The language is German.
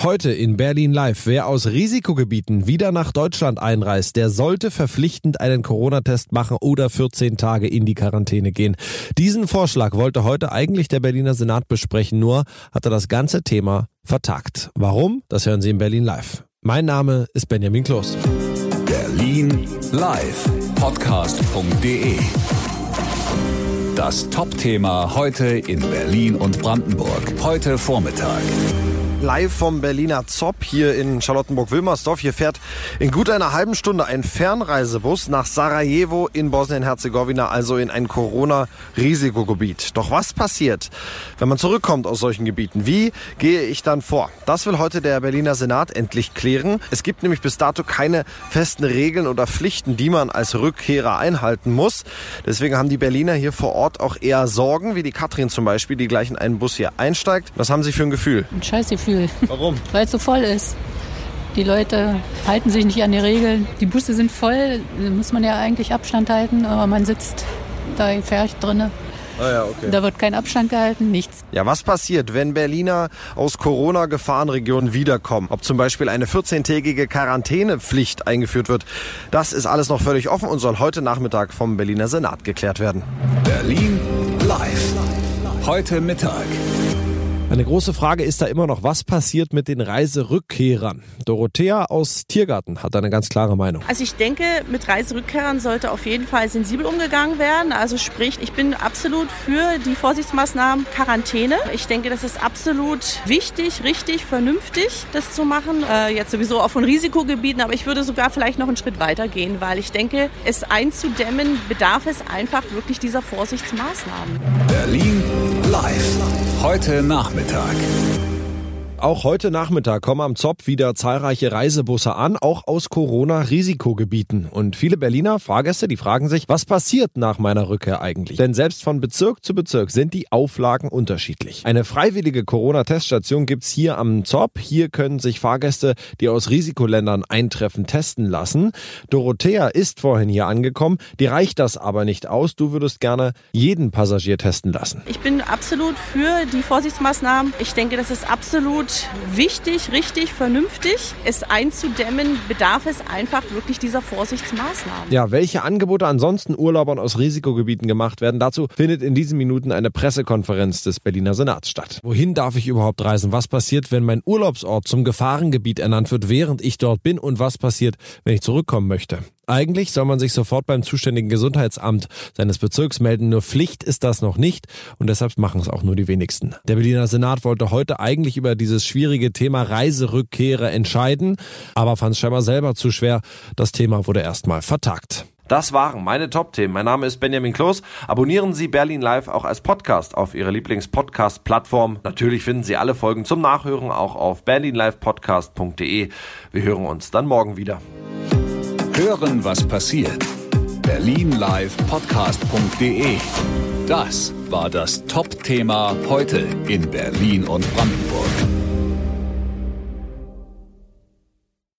Heute in Berlin Live. Wer aus Risikogebieten wieder nach Deutschland einreist, der sollte verpflichtend einen Corona-Test machen oder 14 Tage in die Quarantäne gehen. Diesen Vorschlag wollte heute eigentlich der Berliner Senat besprechen, nur hat er das ganze Thema vertagt. Warum? Das hören Sie in Berlin Live. Mein Name ist Benjamin Kloß. Berlin Live. Podcast.de. Das Top-Thema heute in Berlin und Brandenburg. Heute Vormittag live vom Berliner Zopp hier in Charlottenburg-Wilmersdorf. Hier fährt in gut einer halben Stunde ein Fernreisebus nach Sarajevo in Bosnien-Herzegowina, also in ein Corona-Risikogebiet. Doch was passiert, wenn man zurückkommt aus solchen Gebieten? Wie gehe ich dann vor? Das will heute der Berliner Senat endlich klären. Es gibt nämlich bis dato keine festen Regeln oder Pflichten, die man als Rückkehrer einhalten muss. Deswegen haben die Berliner hier vor Ort auch eher Sorgen, wie die Katrin zum Beispiel, die gleich in einen Bus hier einsteigt. Was haben Sie für ein Gefühl? Ein Gefühl. Warum? Weil es so voll ist. Die Leute halten sich nicht an die Regeln. Die Busse sind voll, da muss man ja eigentlich Abstand halten, aber man sitzt da gefährlich drinne. Ah ja, okay. Da wird kein Abstand gehalten, nichts. Ja, was passiert, wenn Berliner aus Corona-Gefahrenregionen wiederkommen? Ob zum Beispiel eine 14-tägige Quarantänepflicht eingeführt wird, das ist alles noch völlig offen und soll heute Nachmittag vom Berliner Senat geklärt werden. Berlin live. Heute Mittag. Eine große Frage ist da immer noch, was passiert mit den Reiserückkehrern? Dorothea aus Tiergarten hat eine ganz klare Meinung. Also ich denke, mit Reiserückkehrern sollte auf jeden Fall sensibel umgegangen werden. Also sprich, ich bin absolut für die Vorsichtsmaßnahmen Quarantäne. Ich denke, das ist absolut wichtig, richtig, vernünftig, das zu machen. Äh, jetzt sowieso auch von Risikogebieten, aber ich würde sogar vielleicht noch einen Schritt weiter gehen, weil ich denke, es einzudämmen bedarf es einfach wirklich dieser Vorsichtsmaßnahmen. Berlin live. Heute Nachmittag. Nachmittag. Auch heute Nachmittag kommen am Zopp wieder zahlreiche Reisebusse an, auch aus Corona-Risikogebieten. Und viele Berliner Fahrgäste, die fragen sich, was passiert nach meiner Rückkehr eigentlich? Denn selbst von Bezirk zu Bezirk sind die Auflagen unterschiedlich. Eine freiwillige Corona-Teststation gibt's hier am Zopp. Hier können sich Fahrgäste, die aus Risikoländern eintreffen, testen lassen. Dorothea ist vorhin hier angekommen. Die reicht das aber nicht aus. Du würdest gerne jeden Passagier testen lassen. Ich bin absolut für die Vorsichtsmaßnahmen. Ich denke, das ist absolut wichtig, richtig, vernünftig. Es einzudämmen bedarf es einfach wirklich dieser Vorsichtsmaßnahmen. Ja, welche Angebote ansonsten Urlaubern aus Risikogebieten gemacht werden, dazu findet in diesen Minuten eine Pressekonferenz des Berliner Senats statt. Wohin darf ich überhaupt reisen? Was passiert, wenn mein Urlaubsort zum Gefahrengebiet ernannt wird, während ich dort bin? Und was passiert, wenn ich zurückkommen möchte? Eigentlich soll man sich sofort beim zuständigen Gesundheitsamt seines Bezirks melden. Nur Pflicht ist das noch nicht und deshalb machen es auch nur die wenigsten. Der Berliner Senat wollte heute eigentlich über dieses schwierige Thema Reiserückkehre entscheiden, aber fand es scheinbar selber zu schwer. Das Thema wurde erstmal vertagt. Das waren meine Top-Themen. Mein Name ist Benjamin Kloß. Abonnieren Sie Berlin Live auch als Podcast auf Ihrer Lieblings-Podcast-Plattform. Natürlich finden Sie alle Folgen zum Nachhören auch auf berlinlivepodcast.de. Wir hören uns dann morgen wieder. Hören, was passiert. Berlin Live Podcast.de. Das war das Top-Thema heute in Berlin und Brandenburg.